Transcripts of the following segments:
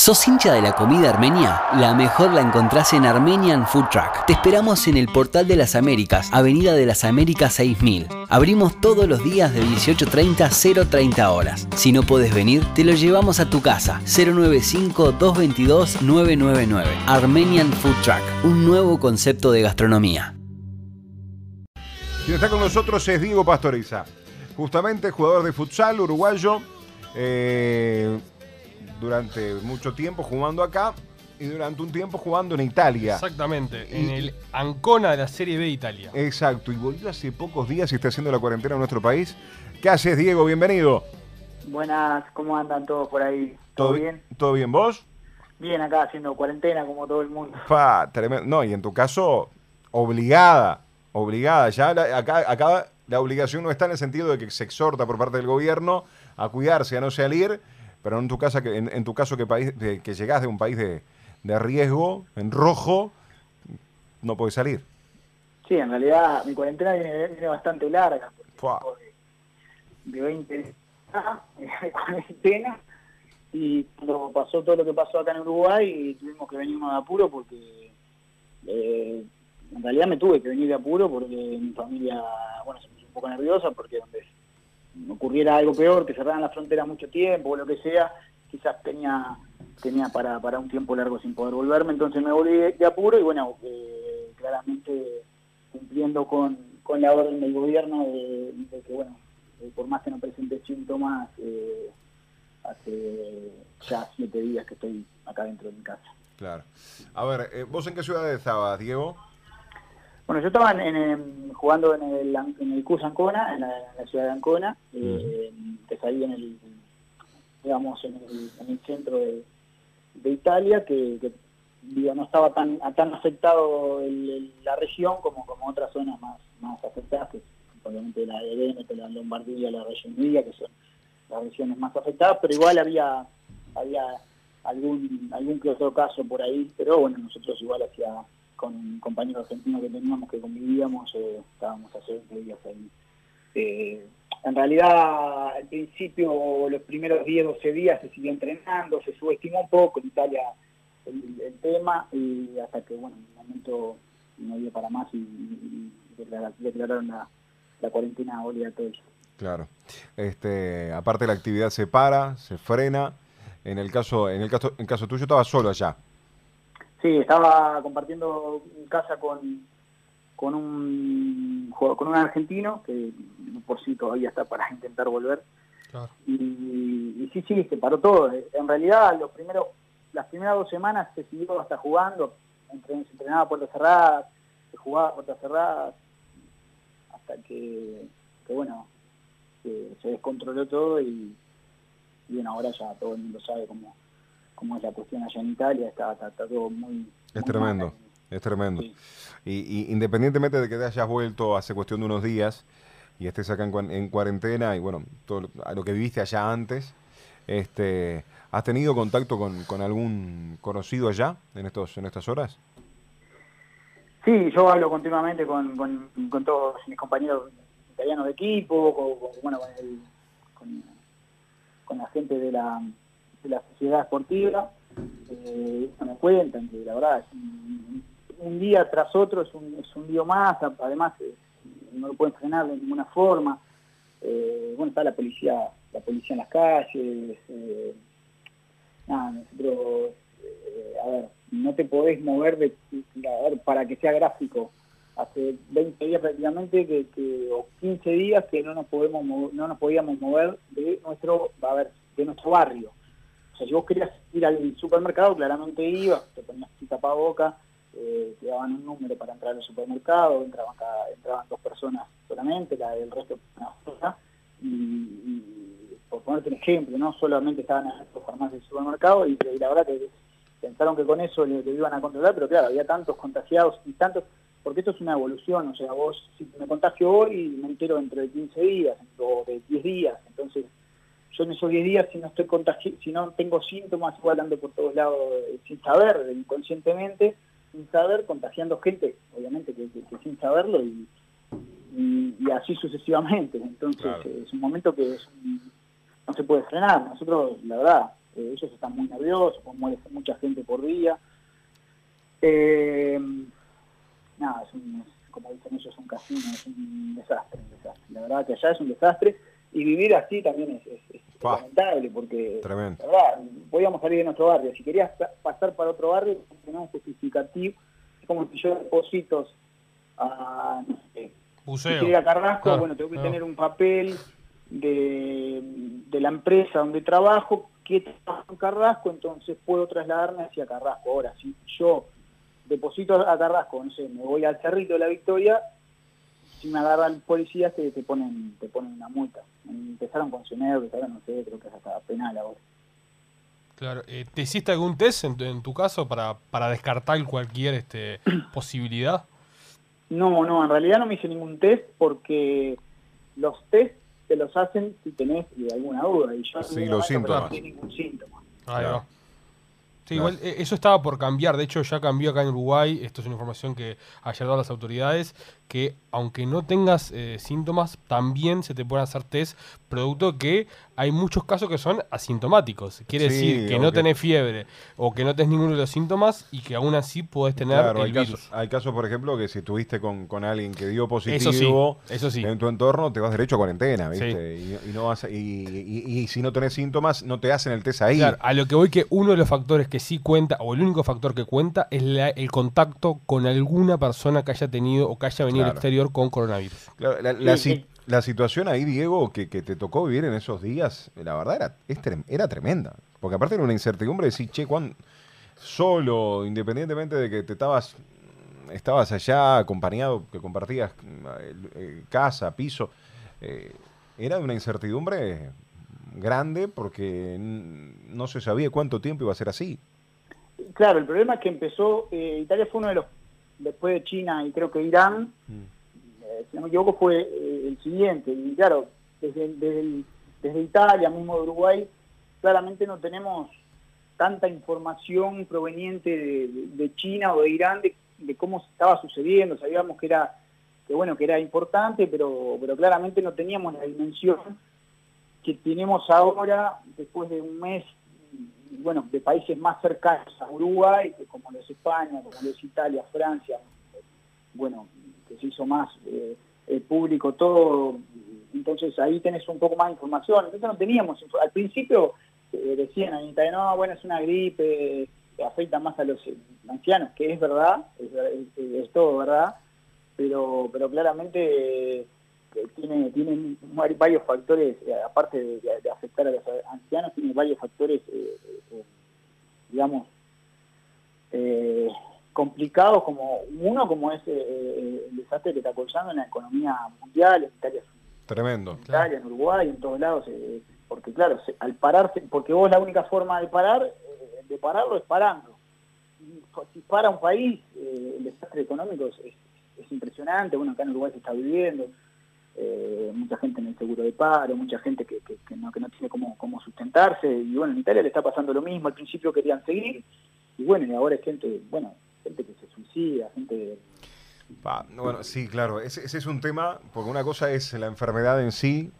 ¿Sos hincha de la comida armenia? La mejor la encontrás en Armenian Food Truck. Te esperamos en el Portal de las Américas, Avenida de las Américas 6000. Abrimos todos los días de 18.30 a 0.30 horas. Si no puedes venir, te lo llevamos a tu casa. 095-222-999. Armenian Food Truck, un nuevo concepto de gastronomía. Quien está con nosotros es Diego Pastoriza, justamente jugador de futsal uruguayo. eh, durante mucho tiempo jugando acá y durante un tiempo jugando en Italia. Exactamente, Y- en el Ancona de la Serie B de Italia. Exacto, y volvió hace pocos días y está haciendo la cuarentena en nuestro país. ¿Qué haces, Diego? Bienvenido. Buenas, ¿cómo andan todos por ahí? ¿Todo bi- bien? ¿Todo bien vos? Bien acá haciendo cuarentena como todo el mundo. Pa, tremendo. No, y en tu caso, obligada, obligada. Ya la- acá, acá la obligación no está en el sentido de que se exhorta por parte del gobierno a cuidarse, a no salir, pero en tu, casa, que, en, en tu caso que, país, de- que llegás de un país de, de riesgo, en rojo, no podés salir. Sí, en realidad mi cuarentena viene, viene bastante larga, de, de 20 días de cuarentena y cuando pasó todo lo que pasó acá en Uruguay tuvimos que venirnos de apuro porque eh, en realidad me tuve que venir de apuro porque mi familia, bueno, se puso un poco nerviosa porque donde ocurriera algo peor, que cerraran la frontera mucho tiempo o lo que sea, quizás tenía tenía para, para un tiempo largo sin poder volverme, entonces me volví de, apuro y bueno, eh, claramente cumpliendo con, con la orden del gobierno de, de que, bueno, eh, por más que no presente síntomas, eh, hace ya siete días que estoy acá dentro de mi casa. Claro. A ver, eh, ¿vos en qué ciudad estabas, Diego? Bueno, yo estaba en, en, jugando en el, en el CUS Ancona, en la, en la ciudad de Ancona, eh, que es ahí en el, digamos, en el, en el centro de, de Italia, que, que, digo, no estaba tan tan afectado la región como, como otras zonas más, más afectadas, que obviamente la de Veneto, la Lombardía, la región Emilia, que son las regiones más afectadas, pero igual había había algún algún que otro caso por ahí, pero bueno, nosotros igual hacía con un compañero argentino que teníamos que convivíamos, eh, estábamos hace 20 días ahí. Eh, en realidad, al principio, los primeros 10, 12 días se siguió entrenando, se subestimó un poco en Italia el, el tema, y hasta que, bueno, en un momento no dio para más y, y declara- declararon la, la cuarentena obligatoria. Claro. Este, aparte la actividad se para, se frena. En el caso, en el caso, en caso tuyo estabas solo allá. Sí, estaba compartiendo casa con, con un con un argentino que por sí todavía está para intentar volver Claro. y, y sí, sí, se paró todo. En realidad, los primeros, las primeras dos semanas se siguió hasta jugando, Entre- se entrenaba a puertas cerradas, se jugaba a puertas cerradas, hasta que, que, bueno, que se descontroló todo y, y bueno, ahora ya todo el mundo sabe cómo, cómo es la cuestión allá en Italia, está, está, está todo muy... Es muy tremendo, mal. es tremendo. Sí. Y, y independientemente de que te hayas vuelto hace cuestión de unos días y estés acá en, en cuarentena y bueno, todo lo- a lo que viviste allá antes, este, ¿has tenido contacto con, con algún conocido allá en estos en estas horas? Sí, yo hablo continuamente con, con, con todos mis compañeros italianos de equipo, con, con- bueno, con, el- con- con la gente de la, de la sociedad esportiva. Eh, me cuentan que la verdad un, día tras otro es un, es un lío más, además eh, no lo pueden frenar de ninguna forma. Eh, bueno, está la policía, la policía en las calles. eh, nada, nosotros, a ver, no te podés mover de, para que sea gráfico. Hace 20 días prácticamente que, que- o 15 días que no nos podemos no nos podíamos mover de nuestro, a ver, de nuestro barrio. Sea, si vos querías ir al supermercado, claramente ibas, te ponías tu tapaboca, eh, te daban un número para entrar al supermercado, entraban, cada- entraban dos personas solamente, la del resto una y, por ponerte un ejemplo, no solamente estaban las farmacias del supermercado, y, la verdad que pensaron que con eso le, le iban a controlar, pero claro, había tantos contagiados y tantos, porque esto es una evolución, o sea, vos si me contagio hoy me entero dentro de 15 días o de 10 días, entonces yo en esos 10 días si no estoy contagi si no tengo síntomas, igual ando por todos lados eh, sin saber, inconscientemente, sin saber, contagiando gente, obviamente que, que- que sin saberlo y, y, y así sucesivamente. Entonces Claro. eh, es un momento que es no se puede frenar. Nosotros, la verdad, eh, ellos están muy nerviosos, muere mucha gente por día. Nada, es un, como dicen ellos, es un casino, es un desastre, un desastre. La verdad que allá es un desastre y vivir así también es, es, es lamentable porque Tremendo. la verdad, podíamos salir de nuestro barrio. Si querías pa- pasar para otro barrio, no es justificativo. Es como si yo depositos a, no sé, Buceo. a Carrasco, Claro, bueno, tengo que claro. tener un papel de, de la empresa donde trabajo, que trabajo en Carrasco, entonces puedo trasladarme hacia Carrasco. Ahora, si yo deposito a Carrasco, no sé, me voy al Cerrito de la Victoria, si me agarran policías te, te ponen te ponen una multa. Empezaron con Cenev, ahora no sé, creo que es hasta penal ahora. Claro. Eh, ¿Te hiciste algún test en tu, en tu caso para, para descartar cualquier este, posibilidad? No, no, en realidad no me hice ningún test porque los test te los hacen si tenés alguna duda. Y yo Sí, en los ningún síntoma. Ahí Claro. va. Sí, Claro. igual eh, eso estaba por cambiar, de hecho ya cambió acá en Uruguay, esto es una información que ayer daban las autoridades, que aunque no tengas eh, síntomas, también se te pueden hacer test, producto que hay muchos casos que son asintomáticos, quiere Sí, decir que no que- tenés fiebre o que no tenés ninguno de los síntomas y que aún así podés tener Claro, el hay virus. casos, hay casos, por ejemplo, que si estuviste con, con alguien que dio Eso sí, positivo eso sí. en tu entorno, te vas derecho a cuarentena. ¿viste? Y, y no vas a- y, y- y si no tenés síntomas, no te hacen el test ahí. Claro, a lo que voy que uno de los factores que sí cuenta, o el único factor que cuenta, es la- el contacto con alguna persona que haya tenido o que haya venido Claro. exterior con coronavirus. Claro, la, la Sí, si- sí. la situación ahí, Diego, que, que te tocó vivir en esos días, la verdad era, es trem- era tremenda. Porque aparte era una incertidumbre de decir, che, ¿cuán solo, independientemente de que te estabas, estabas allá acompañado, que compartías el- eh, casa, piso, eh, era una incertidumbre grande porque no se sabía cuánto tiempo iba a ser así. Claro, el problema es que empezó, eh, Italia fue uno de los, después de China y creo que Irán, eh, si no me equivoco, fue eh, el siguiente. Y claro, desde, desde, el- desde Italia, mismo de Uruguay, claramente no tenemos tanta información proveniente de, China o de Irán de, de cómo estaba sucediendo. Sabíamos que era que bueno que era importante, pero, pero claramente no teníamos la dimensión que tenemos ahora, después de un mes, bueno, de países más cercanos a Uruguay, que como lo es España, como lo es Italia, Francia, bueno, que se hizo más eh, eh, público todo, entonces ahí tenés un poco más de información. Entonces no teníamos, al principio eh, decían en Italia, no, bueno, es una gripe, que afecta más a los ancianos, que es verdad, es, ver- es- es todo verdad, pero, pero claramente eh, tiene, tiene vari- varios factores, eh, aparte de, afectar a los ancianos, tiene varios factores, eh, eh, digamos, eh, complicados, como uno como es el desastre que está causando en la economía mundial, en Italia, Tremendo. en, Italia, en Uruguay, en todos lados, porque claro, al pararse, porque vos la única forma de parar, de pararlo es parando. Y Si para un país, el desastre económico es, es- es impresionante, bueno, acá en Uruguay se está viviendo, eh, mucha gente en el seguro de paro, mucha gente que, no, que no tiene cómo, cómo sustentarse, y bueno, en Italia le está pasando lo mismo, al principio querían seguir, y bueno, y ahora es gente, bueno, gente que se suicida, gente... Bueno, sí, claro, ese es un tema, porque una cosa es la enfermedad en sí,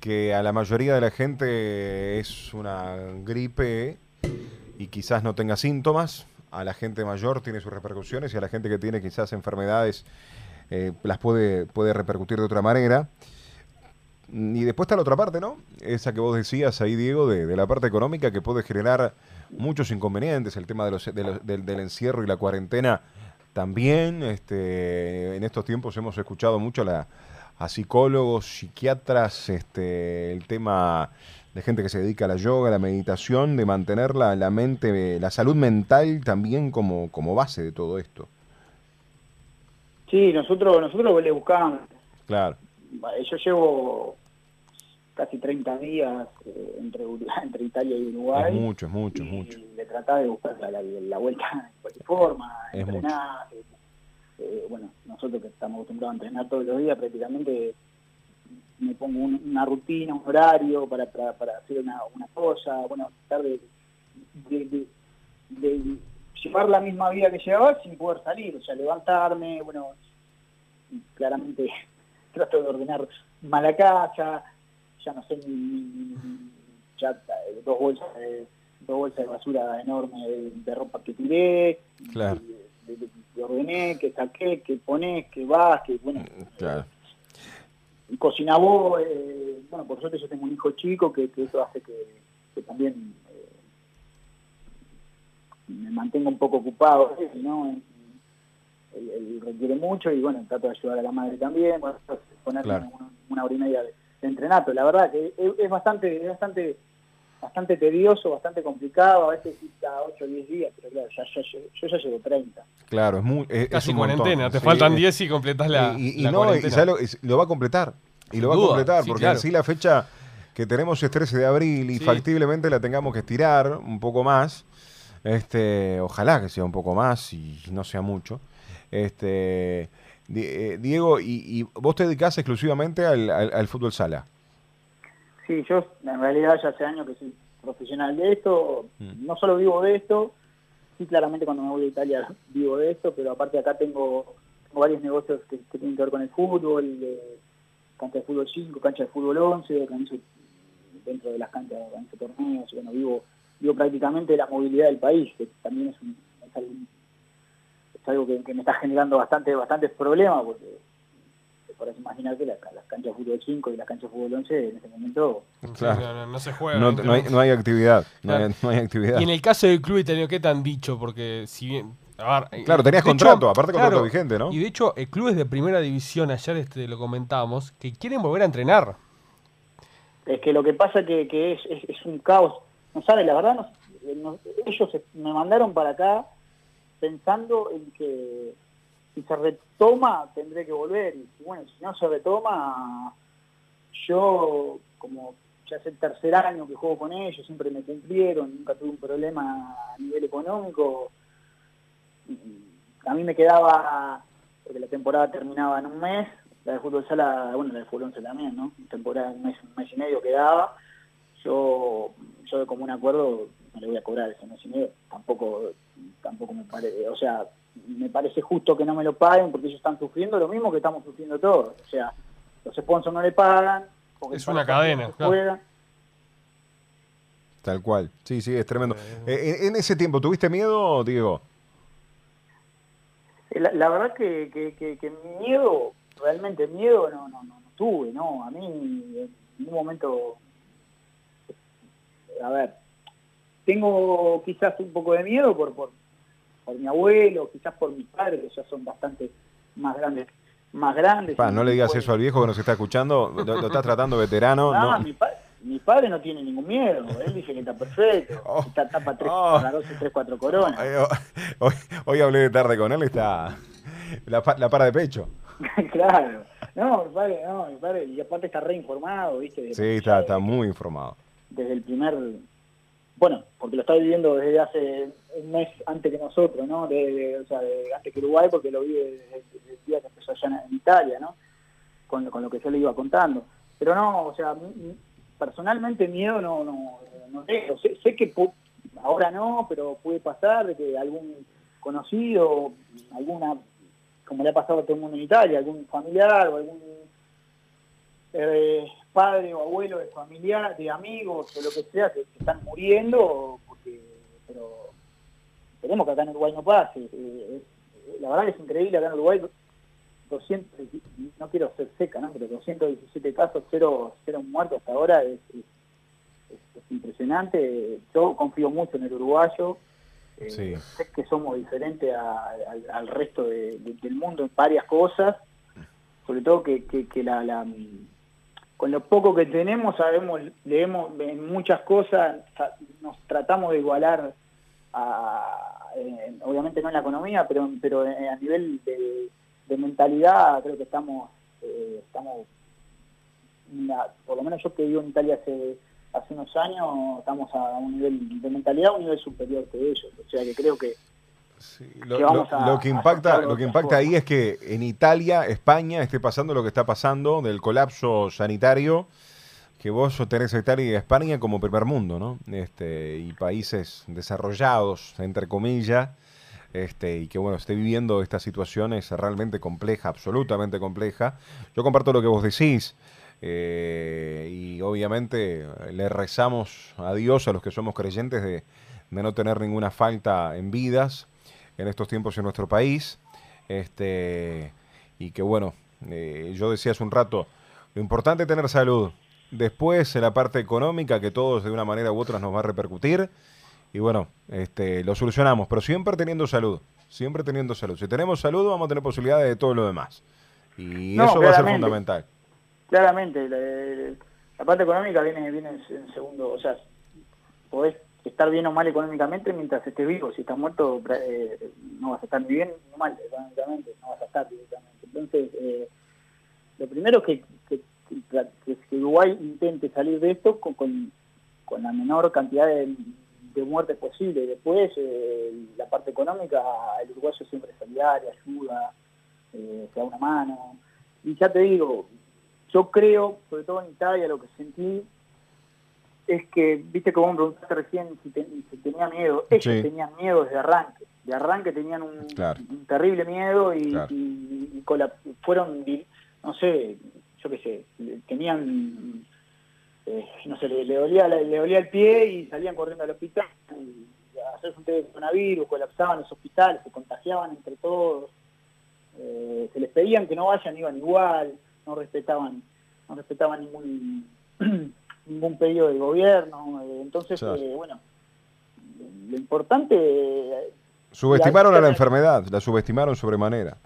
que a la mayoría de la gente es una gripe y quizás no tenga síntomas, a la gente mayor tiene sus repercusiones y a la gente que tiene quizás enfermedades eh, las puede, puede repercutir de otra manera. Y después está la otra parte, ¿no? Esa que vos decías ahí, Diego, de, la parte económica que puede generar muchos inconvenientes, el tema de los, de los- del, del encierro y la cuarentena también. Este, en estos tiempos hemos escuchado mucho a, la- a psicólogos, psiquiatras, este, el tema de gente que se dedica a la yoga, a la meditación, de mantener la, la mente, la salud mental también como, como base de todo esto. Sí, nosotros, nosotros le buscamos Claro. Yo llevo casi 30 días eh, entre, entre Italia y Uruguay. Es mucho, es mucho, es y mucho. Le trataba de buscar la, la- la vuelta de cualquier forma, Es entrenar. eh, eh, bueno, nosotros que estamos acostumbrados a entrenar todos los días, prácticamente me pongo un- una rutina, un horario para, para, para hacer una, una cosa, bueno, tratar de, de, de- de llevar la misma vida que llevaba sin poder salir, o sea, levantarme, bueno, claramente trato de ordenar más la casa, ya no sé ni, ni- ya eh, dos bolsas de, dos bolsas de basura enorme de, ropa que tiré, claro. que ordené, que saqué, que ponés, que vas, que bueno. Claro. cocina vos, eh, bueno, por suerte yo tengo un hijo chico que, que eso hace que, también eh, me mantenga un poco ocupado, ¿no? Él, requiere mucho y bueno, trato de ayudar a la madre también, bueno, ponerle una, hora y media de, entrenato. La verdad que es, bastante, es bastante bastante tedioso, bastante complicado, a veces cada 8 o 10 días, pero claro, ya, yo ya llevo 30. Claro, es muy... Es, Casi cuarentena, te faltan 10 y completas la, y, no, lo, va a completar, y lo va a completar, porque así la fecha que tenemos es 13 de abril y factiblemente la tengamos que estirar un poco más, este ojalá que sea un poco más y no sea mucho. Este, eh, Diego, y, vos te dedicás exclusivamente al, fútbol sala? Sí, yo en realidad ya hace años que soy profesional de esto, mm. no solo vivo de esto, sí claramente cuando me voy a Italia vivo de esto, pero aparte acá tengo, varios negocios que, tienen que ver con el fútbol, cancha de fútbol 5, cancha de fútbol 11, dentro de las canchas, de torneos, bueno, vivo, vivo prácticamente la movilidad del país, que también es, un, algo que, me está generando bastante bastantes problemas, porque podés imaginar que las, canchas de fútbol 5 y las canchas de fútbol 11 en este momento... no, se juega. No, hay, actividad, no, hay, actividad. Y en el caso del club italiano, ¿qué te han dicho? Porque si bien... claro, tenías contrato, aparte contrato vigente, ¿no? Y de hecho, el club es de primera división, ayer este, lo comentábamos, que quieren volver a entrenar. Es que lo que pasa que, que es, es, un caos. No sabe, la verdad, ellos me mandaron para acá pensando en que si se retoma tendré que volver y bueno, si no se retoma, yo como ya es el tercer año que juego con ellos, siempre me cumplieron, nunca tuve un problema a nivel económico. A mí me quedaba, porque la temporada terminaba en un mes, la de fútbol sala, bueno, la de fútbol once también, ¿no? Temporada un mes, un mes y medio quedaba. Yo, yo de común acuerdo le voy a cobrar ese mes y medio, tampoco, tampoco me parece, o sea, me parece justo que no me lo paguen porque ellos están sufriendo lo mismo que estamos sufriendo todos. O sea, los sponsors no le pagan. es una cadena. Tal cual. Sí, sí, es tremendo. Eh, en, ese tiempo, ¿tuviste miedo, Diego? Eh, la, verdad que, que, miedo, realmente miedo no, no, no, tuve, ¿no? A mí en un momento, a ver, tengo quizás un poco de miedo por, por, mi abuelo, quizás por mis padres, que ya son bastante más grandes. Más grandes no le digas eso al viejo que nos está escuchando, lo, estás tratando veterano. No, Mi, padre no tiene ningún miedo, él dice que está perfecto, oh, está tapa 3, oh, 3, 4 coronas. Hoy, hoy, hablé de tarde con él, está la, la para de pecho. claro, no, mi padre, no, mi padre, y aparte está reinformado, ¿viste? Sí, está, está muy informado. Desde el primer bueno, porque lo está viviendo desde hace un mes antes que nosotros, ¿no? De, o sea, de, antes que Uruguay, porque lo vive desde, el día que empezó allá en, Italia, ¿no? Con, lo que yo le iba contando. Pero no, o sea, personalmente miedo no, no, no tengo. Sé, que ahora no, pero puede pasar de que algún conocido, alguna, como le ha pasado a todo el mundo en Italia, algún familiar o algún eh, padre o abuelo de familia, de amigos o lo que sea, que, están muriendo, porque, pero esperemos que acá en Uruguay no pase. Eh, la verdad que es increíble acá en Uruguay, 200, no quiero ser seca, ¿no? pero 217 casos, cero, cero muertos hasta ahora, es, impresionante. Yo confío mucho en el uruguayo. Eh, sé que somos diferentes al resto del mundo en varias cosas, sobre todo que, que, la, la con lo poco que tenemos, sabemos, leemos en muchas cosas, nos tratamos de igualar, obviamente no en la economía, pero, pero a nivel de, mentalidad creo que estamos, eh, estamos por lo menos yo que vivo en Italia hace, hace unos años, estamos a un nivel de mentalidad, un nivel superior que ellos, o sea que creo que lo, que impacta, lo que impacta ahí es que en Italia, España, esté pasando lo que está pasando del colapso sanitario, que vos tenés a Italia y España como primer mundo, ¿no? Este, y países desarrollados, entre comillas, este, y que bueno, esté viviendo esta situación es realmente compleja, absolutamente compleja. Yo comparto lo que vos decís. Eh, y obviamente le rezamos a Dios, a los que somos creyentes, de, de no tener ninguna falta en vidas en estos tiempos en nuestro país. Este, y que bueno, eh, yo decía hace un rato, lo importante es tener salud. Después, en la parte económica, que todos de una manera u otra nos va a repercutir. Y bueno, este, lo solucionamos, pero siempre teniendo salud. Siempre teniendo salud. Si tenemos salud, vamos a tener posibilidades de todo lo demás. Y No, eso va a ser fundamental. Claramente, la, la parte económica viene, viene en, en segundo, o sea, podés estar bien o mal económicamente mientras estés vivo, si estás muerto eh, no vas a estar ni bien ni mal económicamente, no vas a estar directamente. Entonces, eh, lo primero que, que, Uruguay intente salir de esto con, con, con la menor cantidad de, de muertes posible. Después, eh, la parte económica, el uruguayo siempre es solidario, ayuda, se da una mano. Y ya te digo, yo creo, sobre todo en Italia, lo que sentí es que, viste como me preguntaste recién si, te- si tenía miedo, ellos Sí. tenían miedo desde arranque, de arranque tenían un, Claro. un terrible miedo y, Claro. y- y colap- fueron, no sé, yo qué sé, tenían, eh, no sé, le, le dolía, le dolía el pie y salían corriendo al hospital y a hacerse un test de coronavirus, colapsaban los hospitales, se contagiaban entre todos, eh, se les pedían que no vayan, iban igual, no respetaban, no respetaban ningún ningún pedido del gobierno, eh, entonces Claro. eh, bueno, lo importante eh, Subestimaron a la enfermedad, la subestimaron sobremanera.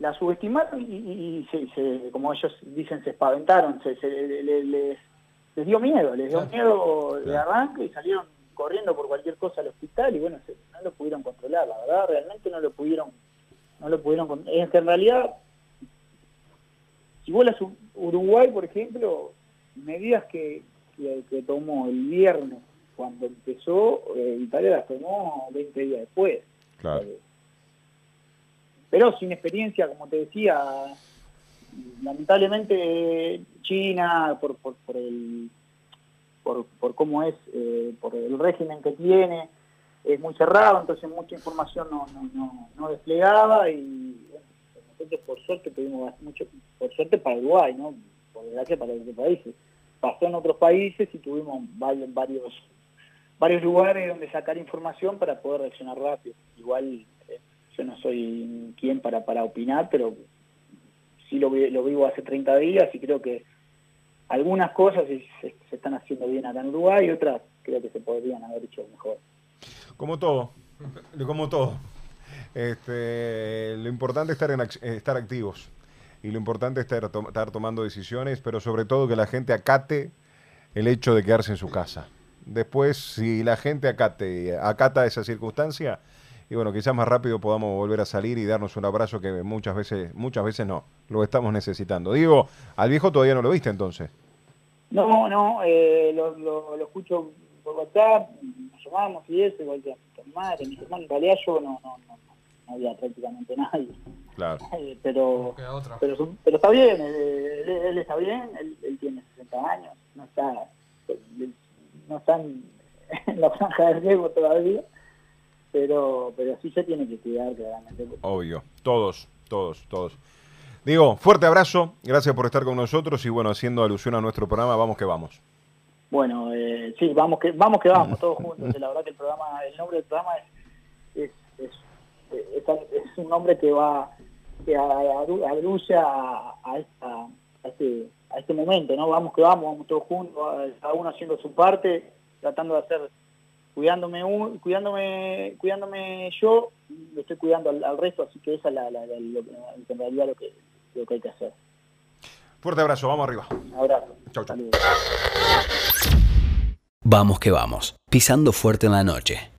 la subestimaron y, y- y se, se- como ellos dicen, se espaventaron, se, se- le- le- les, les dio miedo, les dio Claro. miedo de arranque y salieron corriendo por cualquier cosa al hospital y bueno, se- no lo pudieron controlar, la verdad, realmente no lo pudieron, no lo pudieron Es que en realidad, si vos U- Uruguay, por ejemplo, medidas que, que, que tomó el viernes cuando empezó, eh, Italia las tomó 20 días después. Claro. Eh, pero sin experiencia, como te decía, lamentablemente China, por, por, por el por, por cómo es, eh, por el régimen que tiene, es muy cerrado, entonces mucha información no, no, no, no desplegaba y bueno, nosotros por suerte tuvimos mucho, por suerte para Uruguay, ¿no? por desgracia para otros países. Pasó en otros países y tuvimos varios, varios, lugares donde sacar información para poder reaccionar rápido. Igual eh, yo no soy quien para, para opinar, pero sí lo, lo vivo hace 30 días y creo que algunas cosas se, están haciendo bien acá en Uruguay y otras creo que se podrían haber hecho mejor. Como todo, como todo. Este, lo importante es estar, en estar activos y lo importante es estar, estar tomando decisiones, pero sobre todo que la gente acate el hecho de quedarse en su casa. Después, si la gente acate, acata esa circunstancia, y bueno, quizás más rápido podamos volver a salir y darnos un abrazo que muchas veces, muchas veces no, lo estamos necesitando. Digo, al viejo todavía no lo viste entonces. No, no, eh, lo, lo, escucho por WhatsApp, nos llamamos y eso, igual que a mi madre, mis hermanos, en realidad yo no, no, no, no había prácticamente nadie, Claro. Eh, pero pero, está bien, eh, él, él está bien, él, él tiene 60 años, no está, no está en, la franja de riesgo todavía, pero pero sí se tiene que cuidar claramente. Obvio, todos, todos, todos. Digo, fuerte abrazo, gracias por estar con nosotros y bueno, haciendo alusión a nuestro programa, vamos que vamos. Bueno, eh, sí, vamos que vamos que vamos todos juntos. La verdad que el programa, el nombre del programa es es, es, es- es un nombre que va que a- a- a, a esta- a este a este momento, ¿no? Vamos que vamos, vamos todos juntos, cada uno haciendo su parte, tratando de hacer cuidándome un- cuidándome cuidándome yo, lo estoy cuidando al, al resto, así que esa es la, la- la- lo que- en realidad lo que lo que hay que hacer. Fuerte abrazo, vamos arriba. Un abrazo. Chau, chau. Saludos. Vamos que vamos, pisando fuerte en la noche.